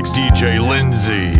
like DJ Lindsay.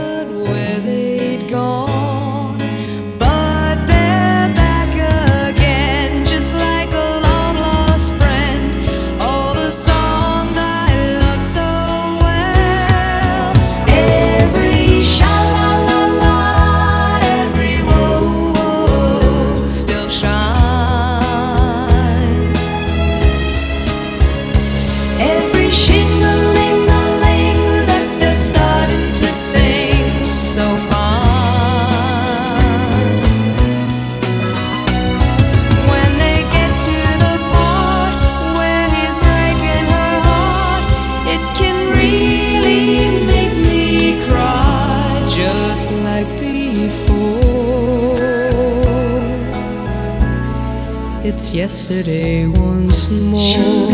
yesterday once more. Sure.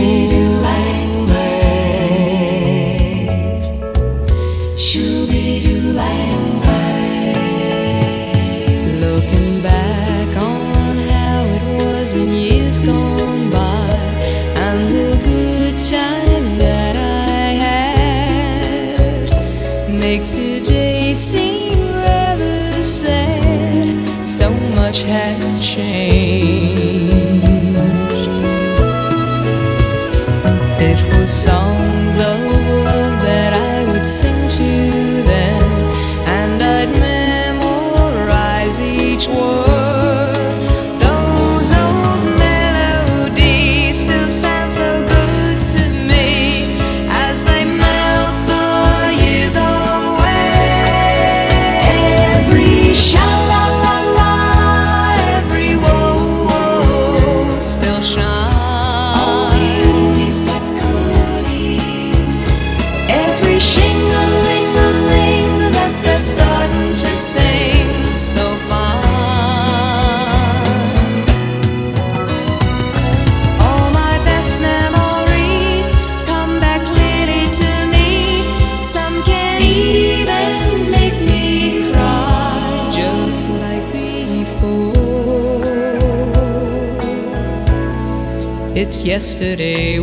Yesterday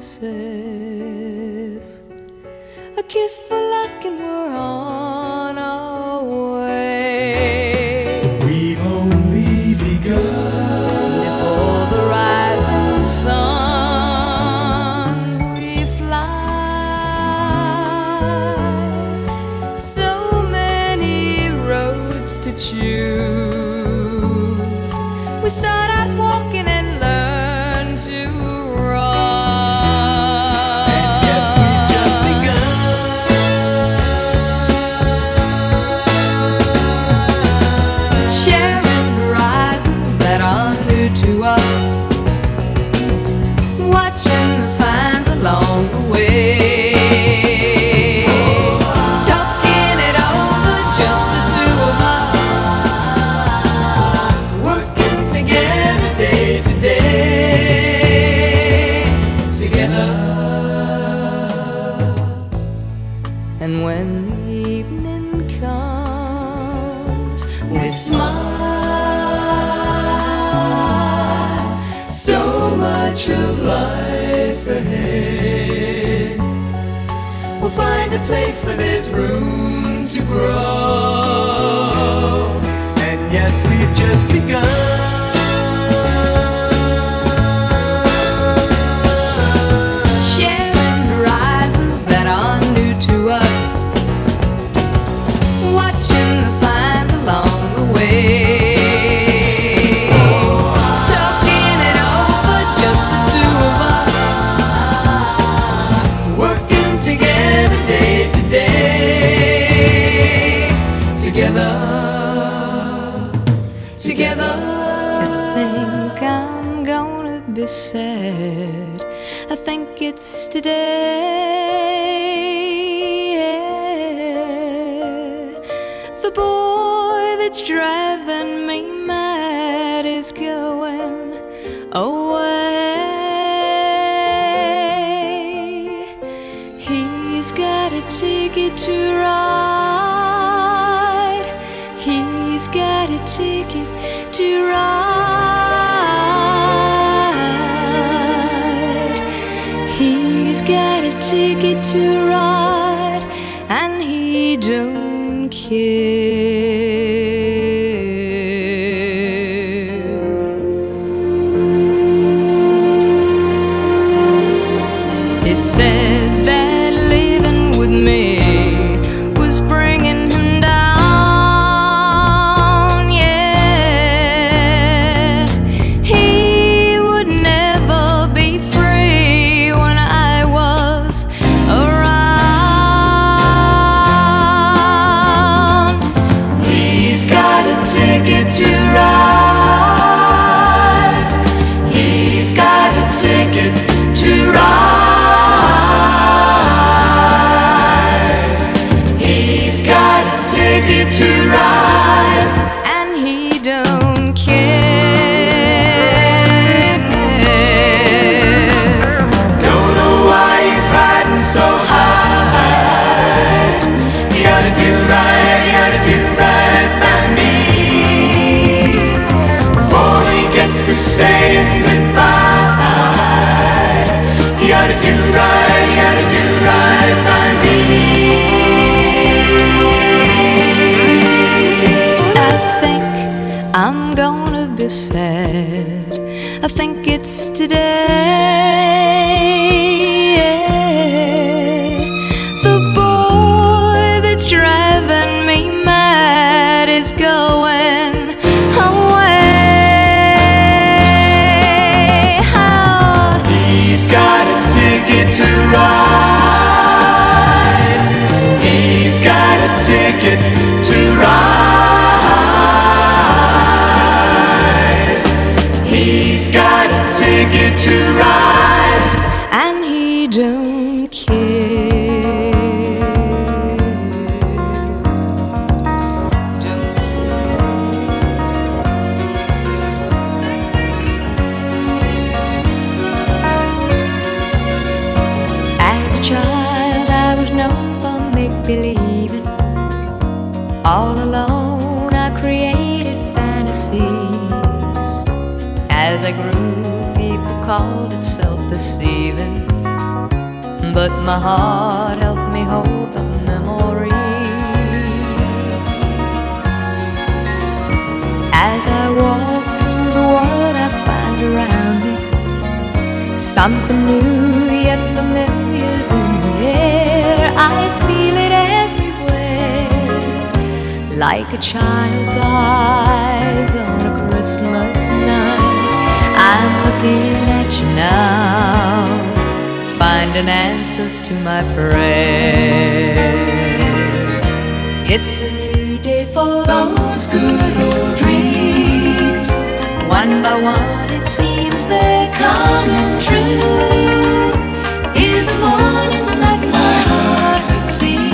promises. A kiss for luck, and we're on my heart helped me hold the memory. As I walk through the world, I find around me something new yet familiar's in the air. I feel it everywhere, like a child's eyes on a Christmas finding answers to my prayers. It's a new day for those good old dreams. One by one, it seems they're coming true. Is a morning that my heart could see.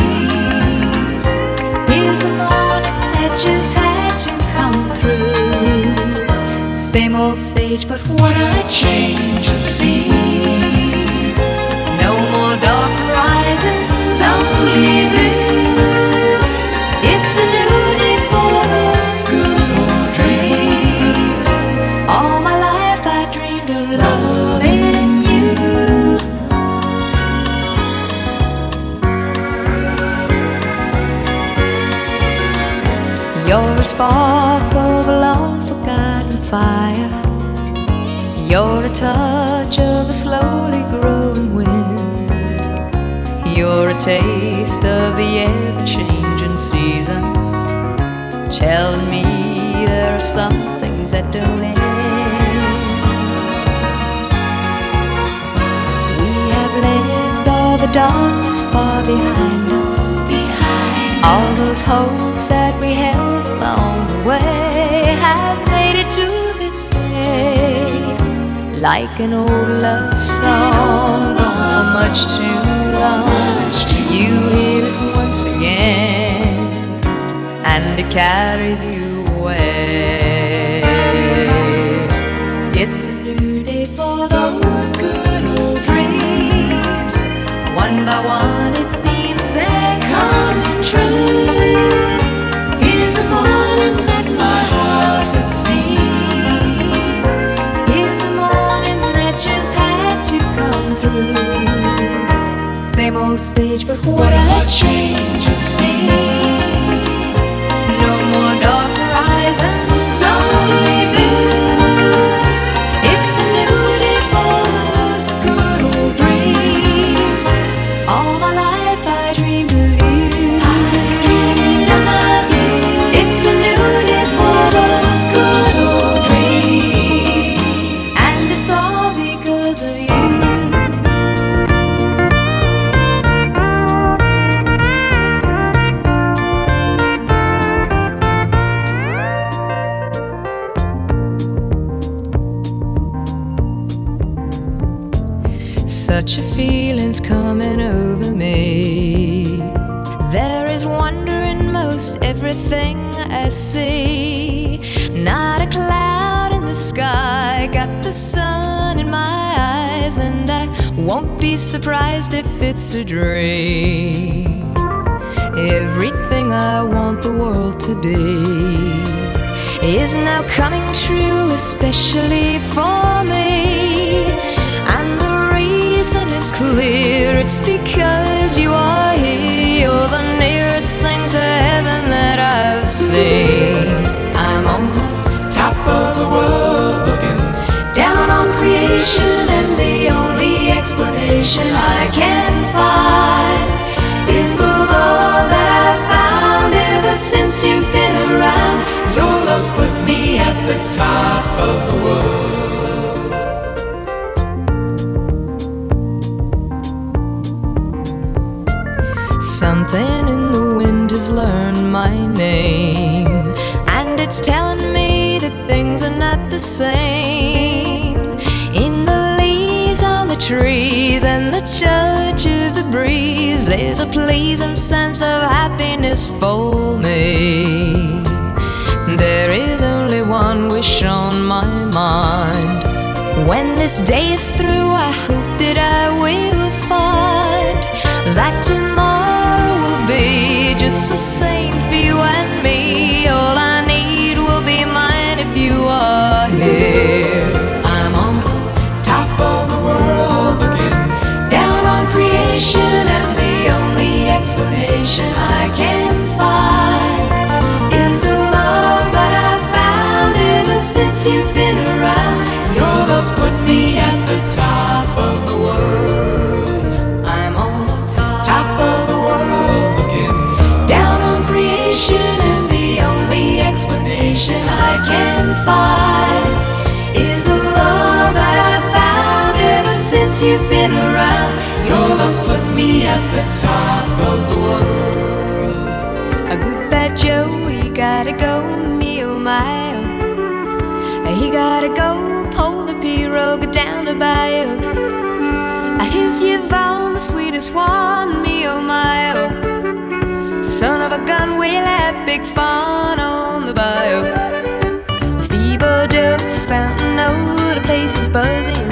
Is a morning that just had to come through. Same old stage, but what a change of scene. Dark horizons, only blue. It's day for those good old dreams. All my life I dreamed of loving you. You're a spark of a long forgotten fire. You're a touch of a slowly growing. You're a taste of the ever changing seasons. Telling me there are some things that don't end. We have left all the darkness far behind us. Behind All those hopes that we held along the way have made it to this day. Like an old love song, much too long. You it once again, and it carries you away. It's a new day for those good old dreams. One by one, it seems what a change surprised if it's a dream. Everything I want the world to be is now coming true, especially for me. And the reason is clear it's because you are here. You're the nearest thing to heaven that I've seen. I'm on the Top of the world looking down on creation, the same. In the leaves on the trees and the touch of the breeze, there's a pleasing sense of happiness for me. There is only one wish on my mind. When this day is through, I hope that I will find that tomorrow will be just the same explanation I can find is the love that I've found ever since you've been around. Your love's put me at the top of the world. I'm on the top, Top of the world looking down on creation, and the only explanation I can find is the love that I've found ever since you've been around. Your love's put me at the top of the world. Go meal oh mile. Oh. He gotta go pull the pirogue down the bayou. Here's Yvonne, the sweetest one, me oh my oh. Son of a gun, we'll have big fun on the bayou. Thibodeau, Fountain, oh, the place is buzzing.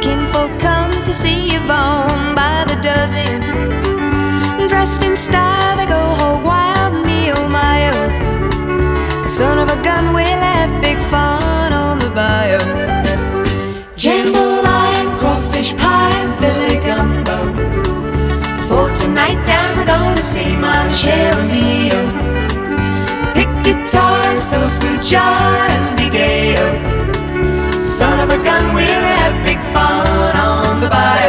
Kinfolk come to see Yvonne by the dozen. Dressed in style, bayou. Jambalaya, crawfish pie, Billy gumbo. For tonight we're gonna see my Mama Cheramio. Pick guitar, fill fruit jar, and be gay oh. Son of a gun, we'll have big fun on the bayou.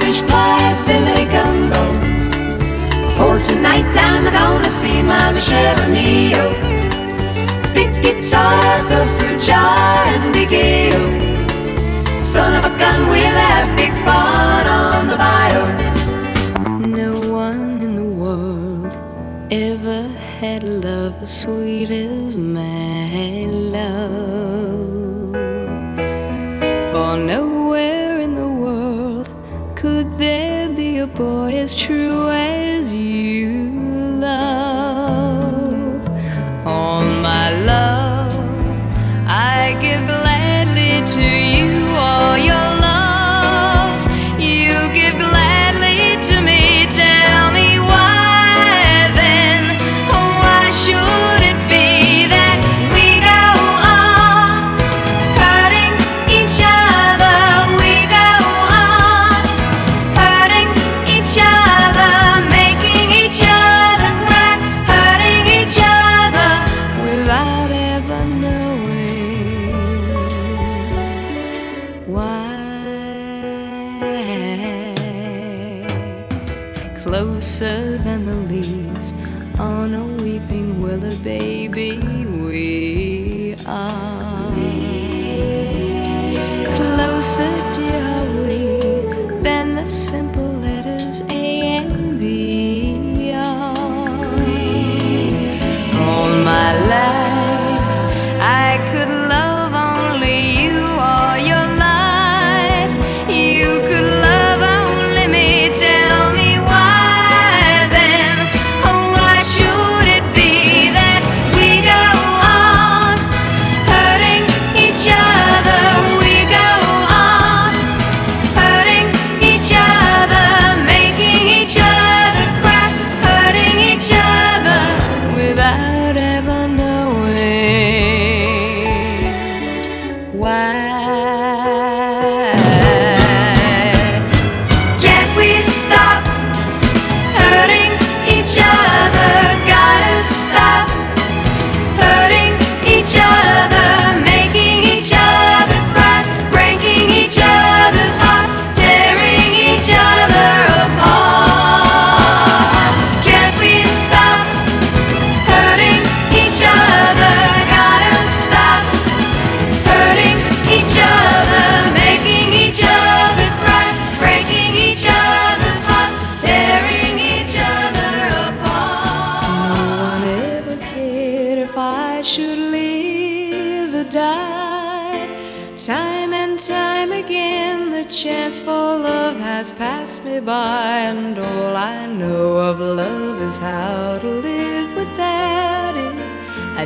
Fish pie, Billy gumbo. For tonight I'm gonna see my Michelle Mio. Big guitar, the fruit jar, and big ale. Son of a gun, we'll have big fun on the bayou. No one in the world ever had love as sweet as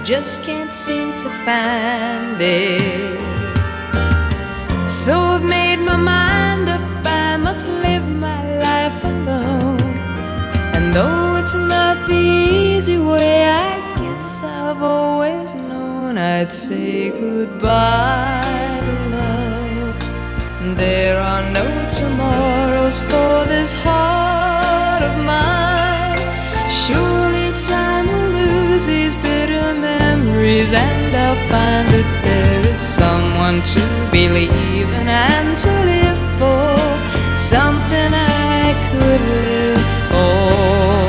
just can't seem to find it. So I've made my mind up, I must live my life alone. And though it's not the easy way, I guess I've always known I'd say goodbye to love. There are no tomorrows for this heart of mine. Surely time will lose these memories, and I'll find that there is someone to believe in and to live for. Something I could live for.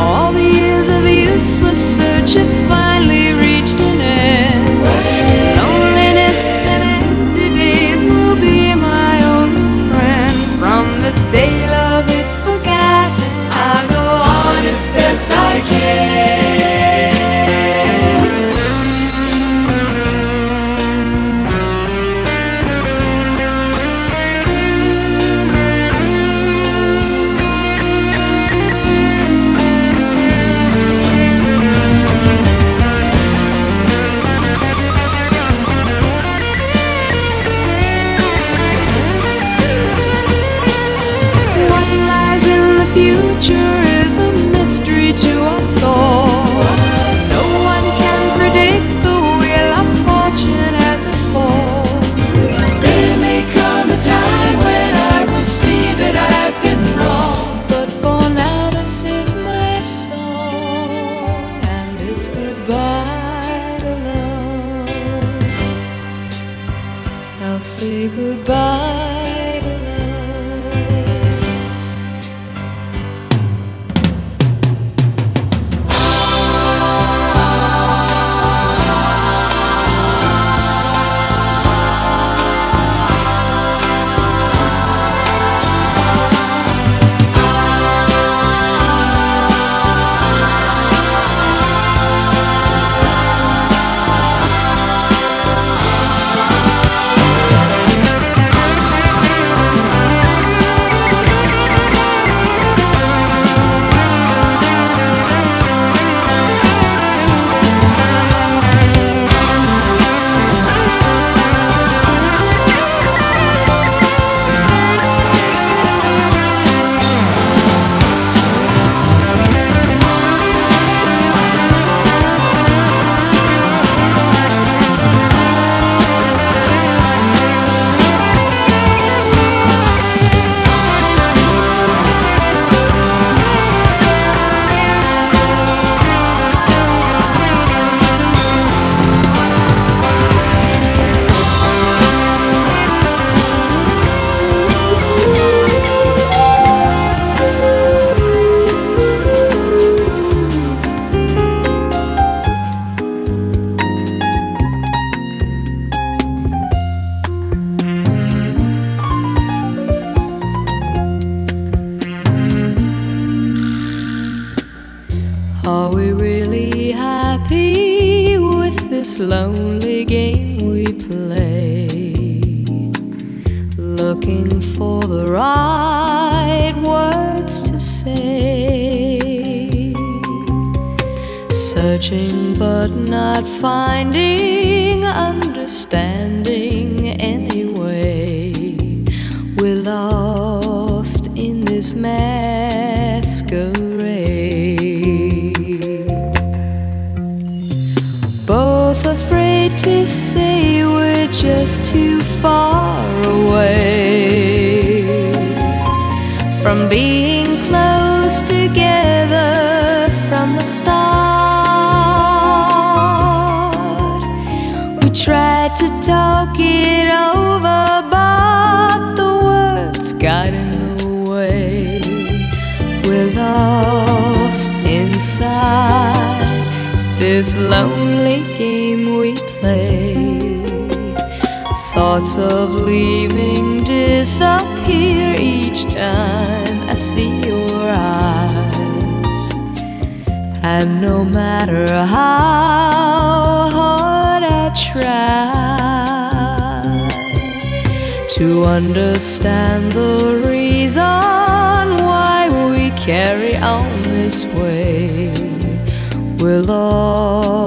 All the years of useless search have finally reached an end. Loneliness and empty days will be my only friend. From this day love is forgotten, I'll go on as best I can.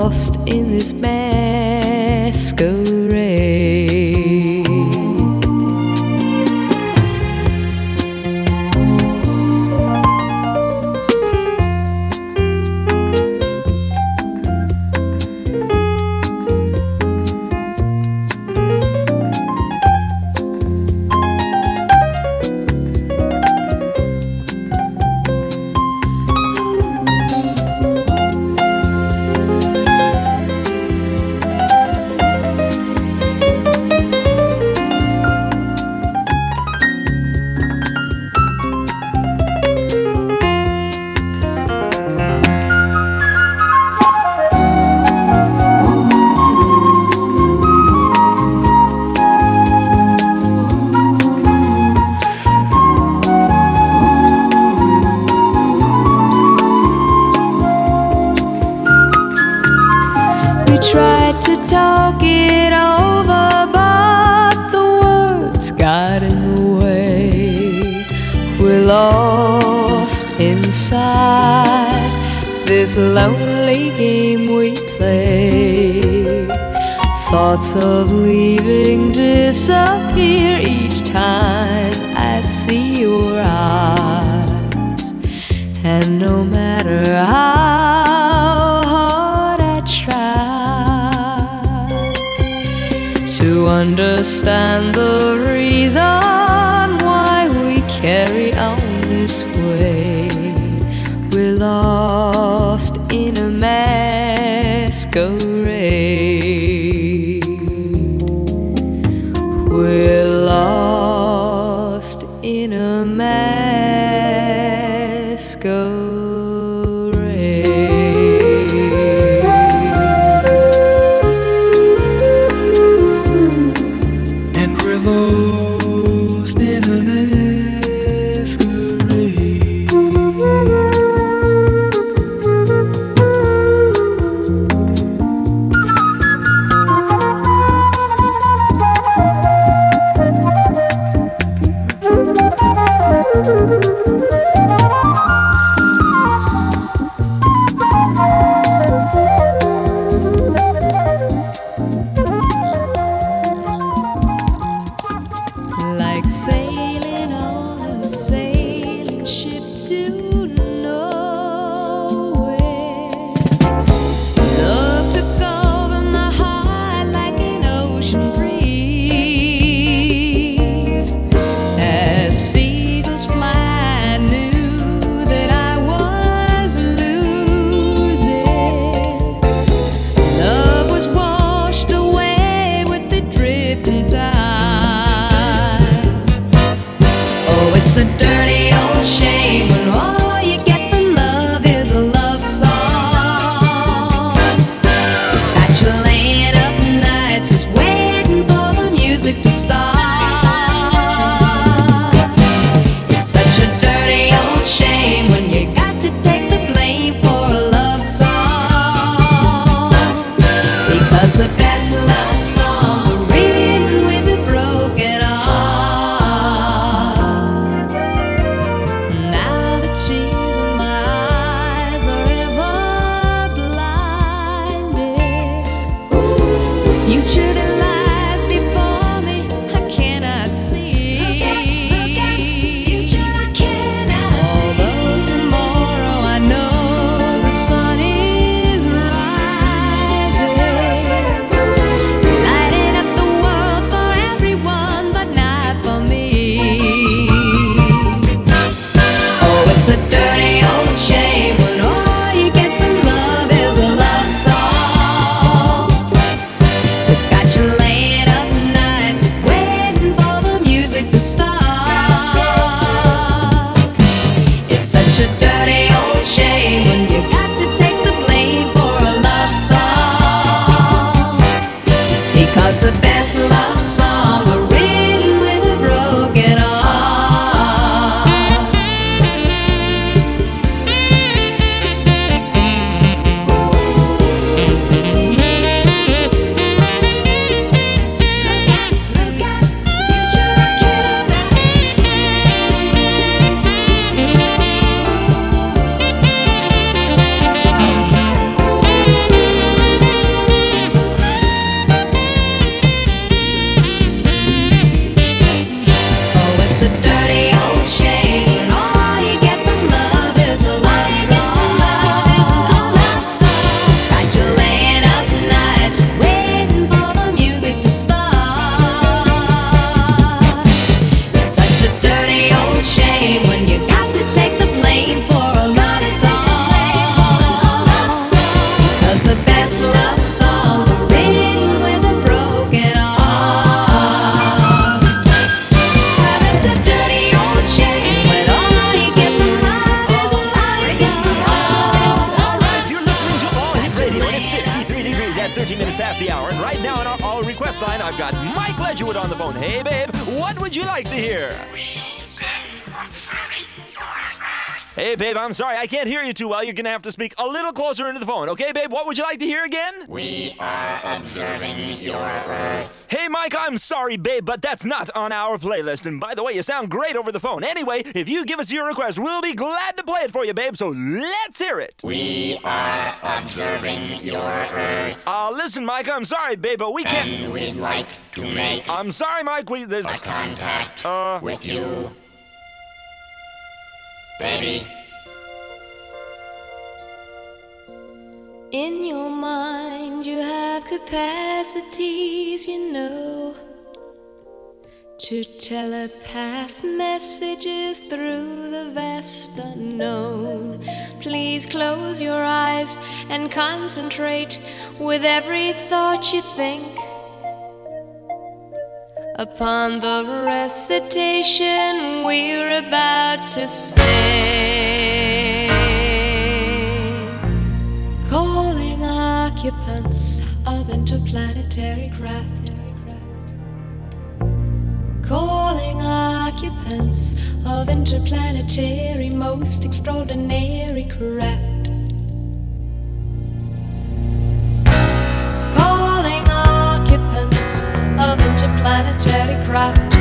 Lost in this masquerade. Lost in a masquerade. Phone. Hey, babe, what would you like to hear? Hey, babe, I'm sorry, I can't hear you too well. You're gonna have to speak a little closer into the phone. Okay, babe, what would you like to hear again? We are observing your Earth. Hey, Mike, I'm sorry, babe, but that's not on our playlist. And by the way, you sound great over the phone. Anyway, if you give us your request, we'll be glad to play it for you, babe. So let's hear it. We are observing your Earth. Uh, listen, Mike, I'm sorry, babe, but we can't. And we'd like to make I'm sorry, Mike. We there's. A contact Uh. with you. Baby, In your mind, you have capacities, you know, to telepath messages through the vast unknown. Please close your eyes and concentrate with every thought you think upon the recitation we're about to sing. Of interplanetary craft. Calling occupants of interplanetary most extraordinary craft. Calling occupants of interplanetary craft.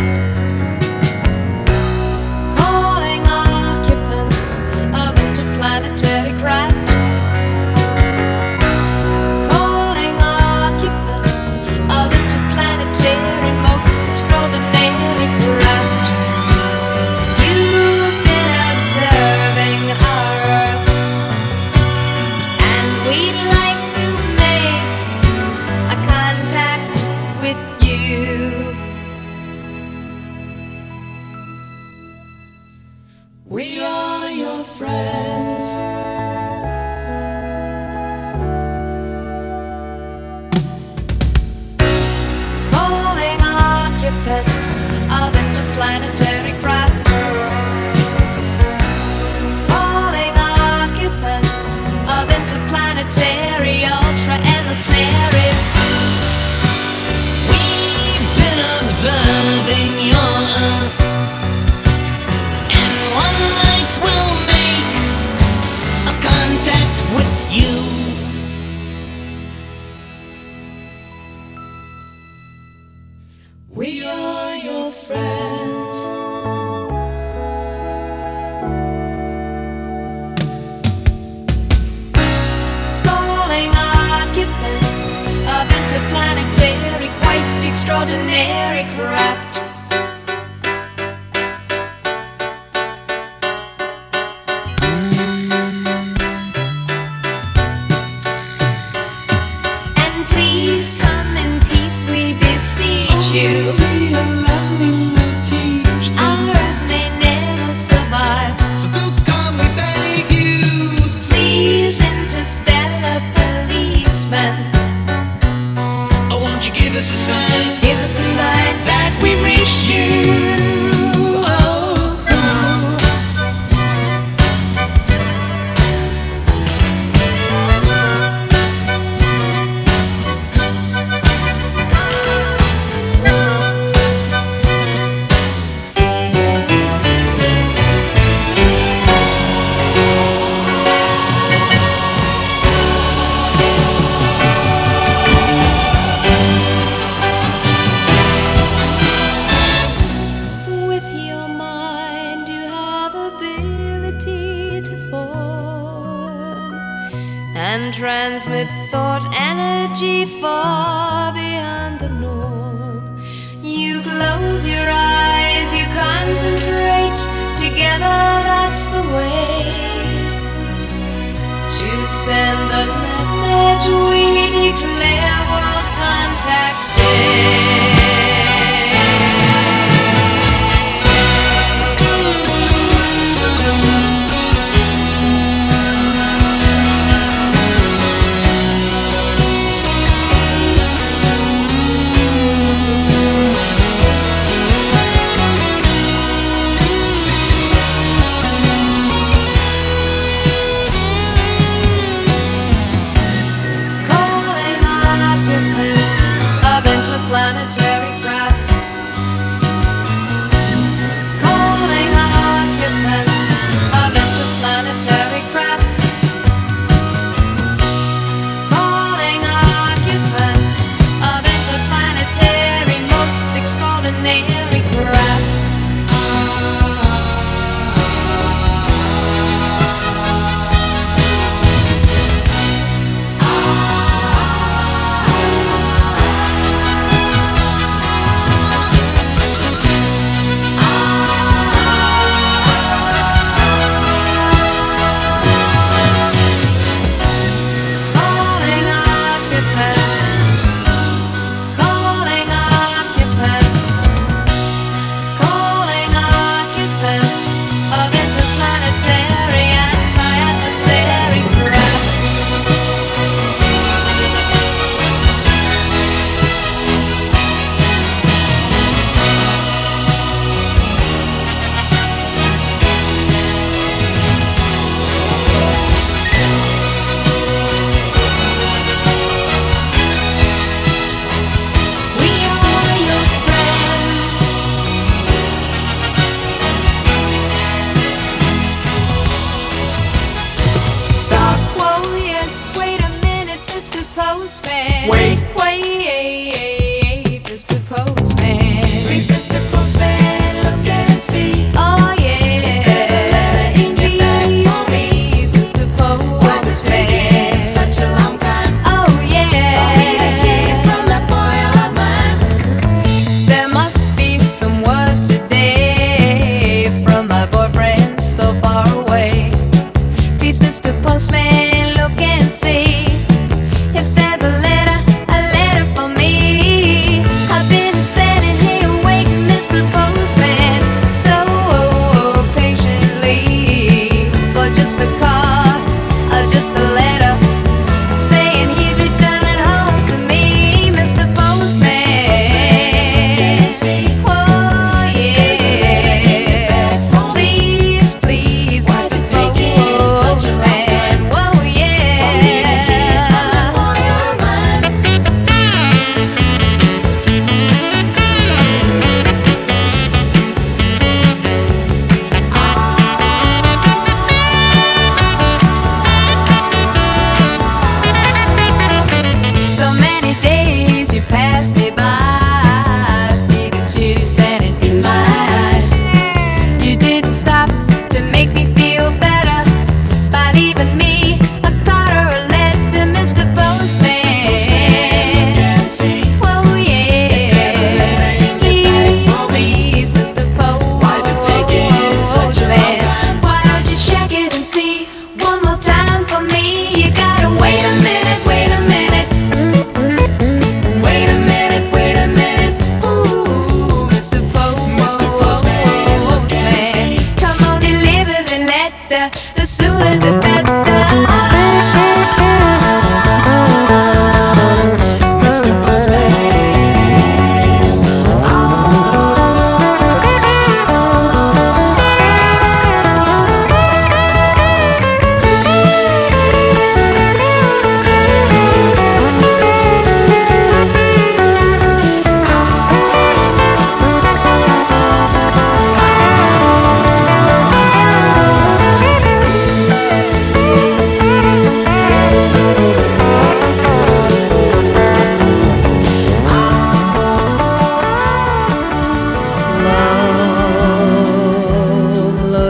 Oh, won't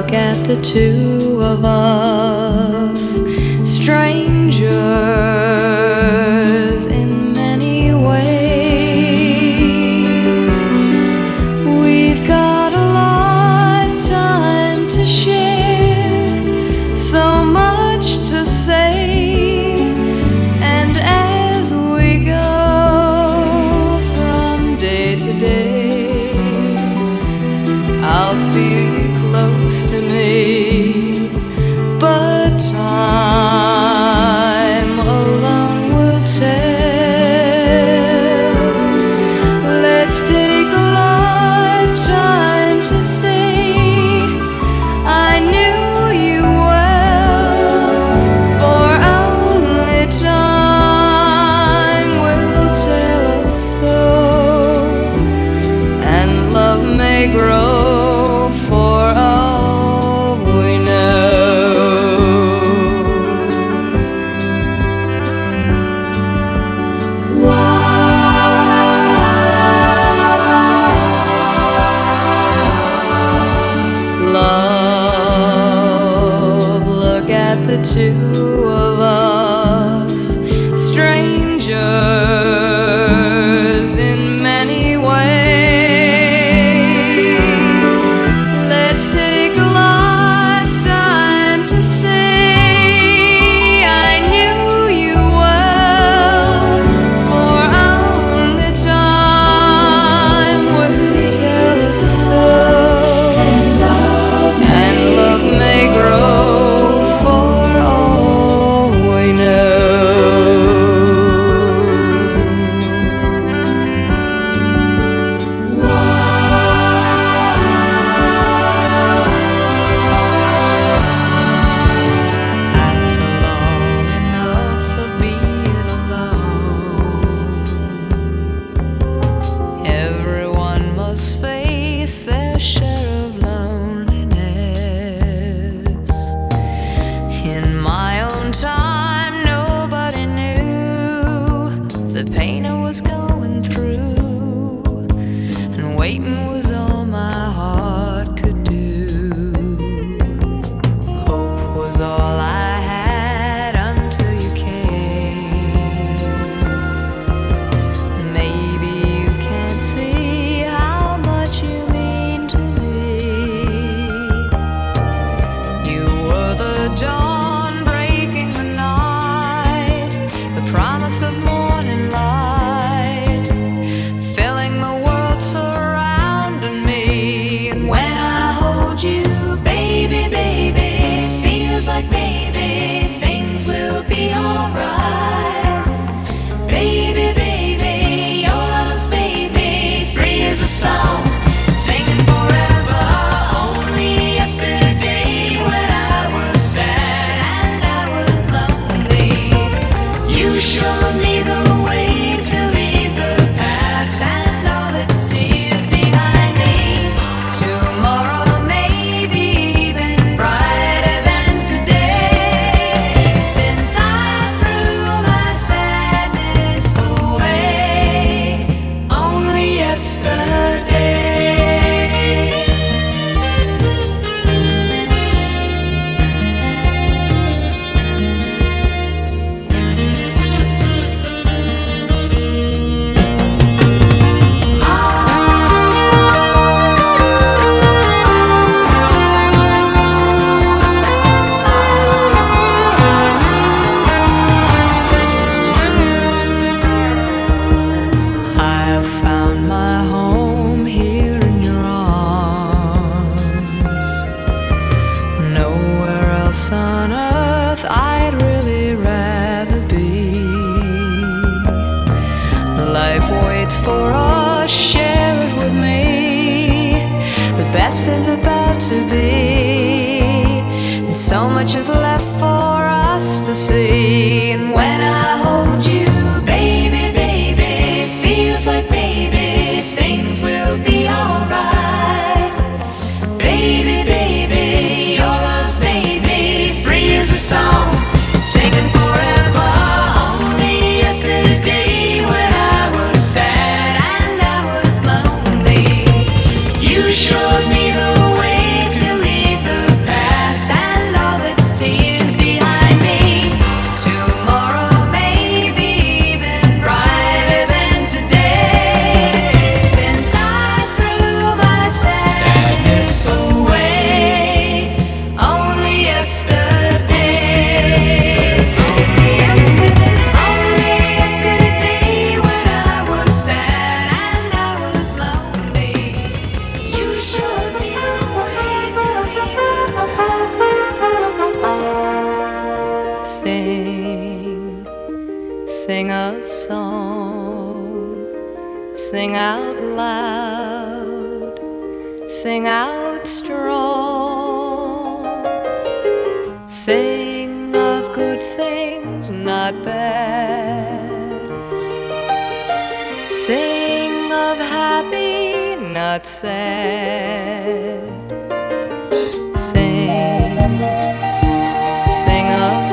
look at the two of us, strangers Only Sing a song, sing out loud, sing out strong. Sing of good things, not bad. Sing of happy, not sad. Sing, sing a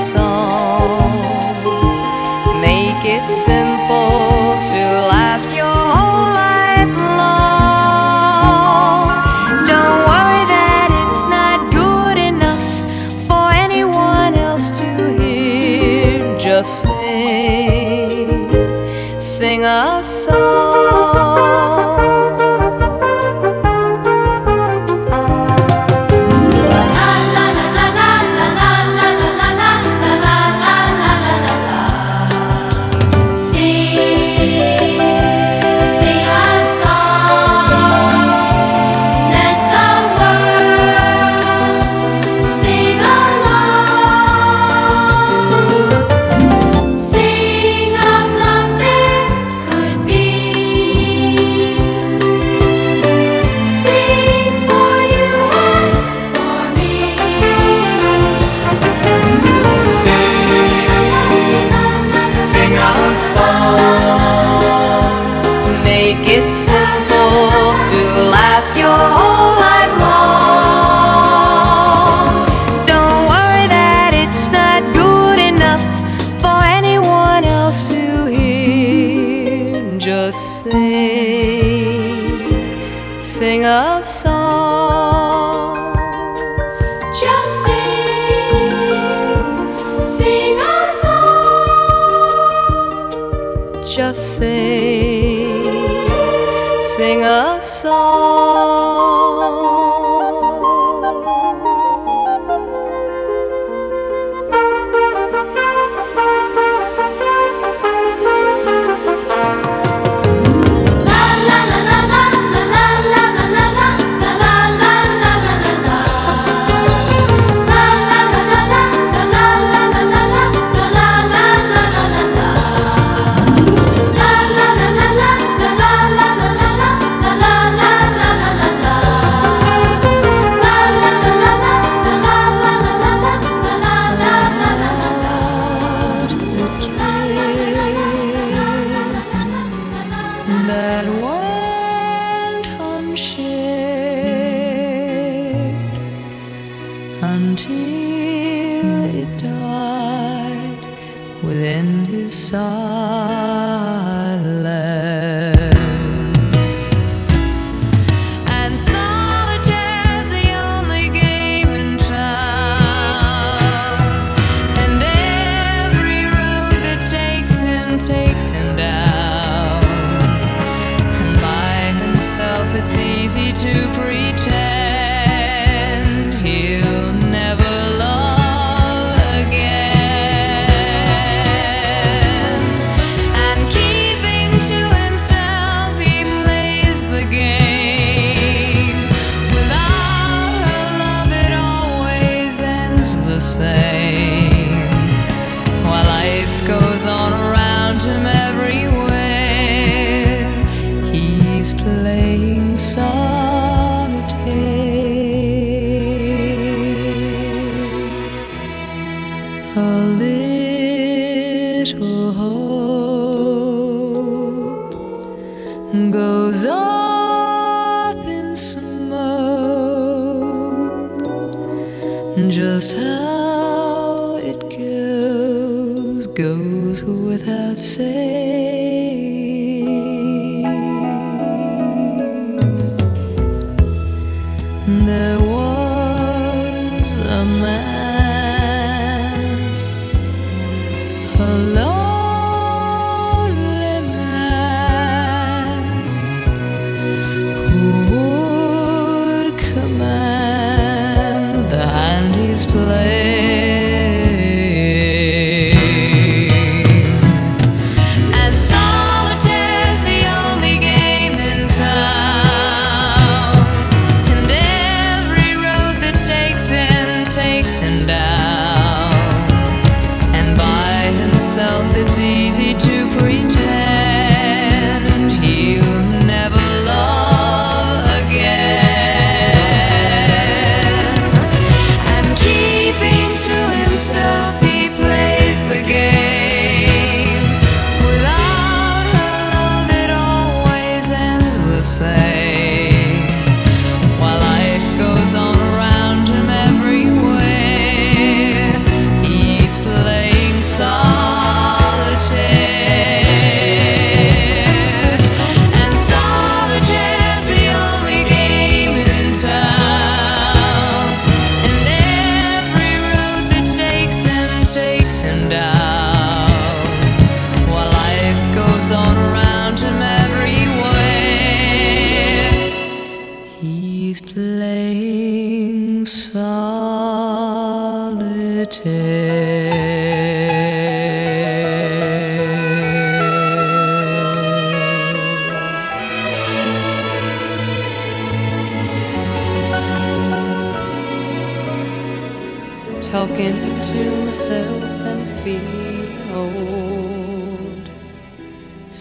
just sing, sing us. the same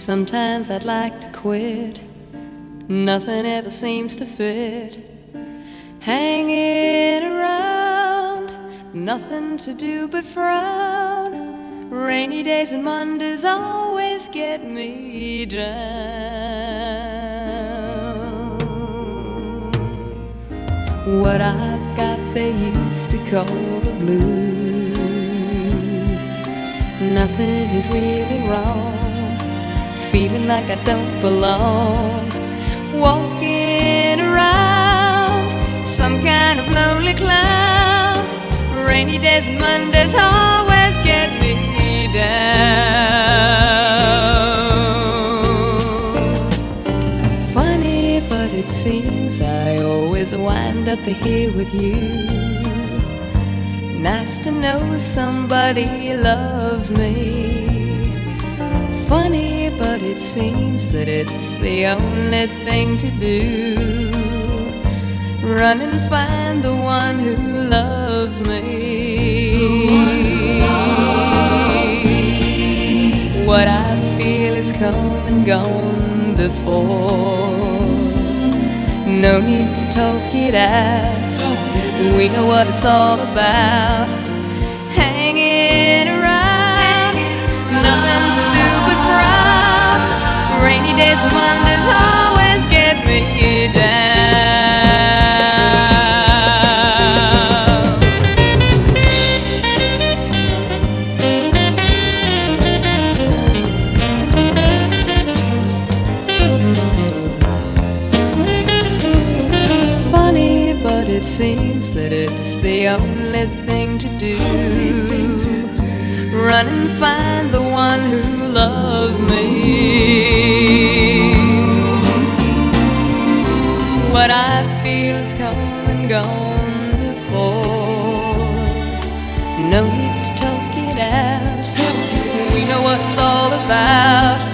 Sometimes I'd like to quit. Nothing ever seems to fit. Hanging around, nothing to do but frown. Rainy days and Mondays always get me down. What I've got they used to call the blues. Nothing is really wrong. Feeling like I don't belong. Walking around some kind of lonely clown. Rainy days and Mondays always get me down. Funny, but it seems I always wind up here with you. Nice to know somebody loves me. It seems that it's the only thing to do. Run and find the one who loves me. What I feel is come and gone before. No need to talk it out. We know what it's all about. Hanging around, nothing to do but frown. Rainy days and Mondays always get me down. Funny, but it seems that it's the only thing to do. Run and find the one who loves me. What I feel has come and gone before. No need to talk it out. We know what it's all about.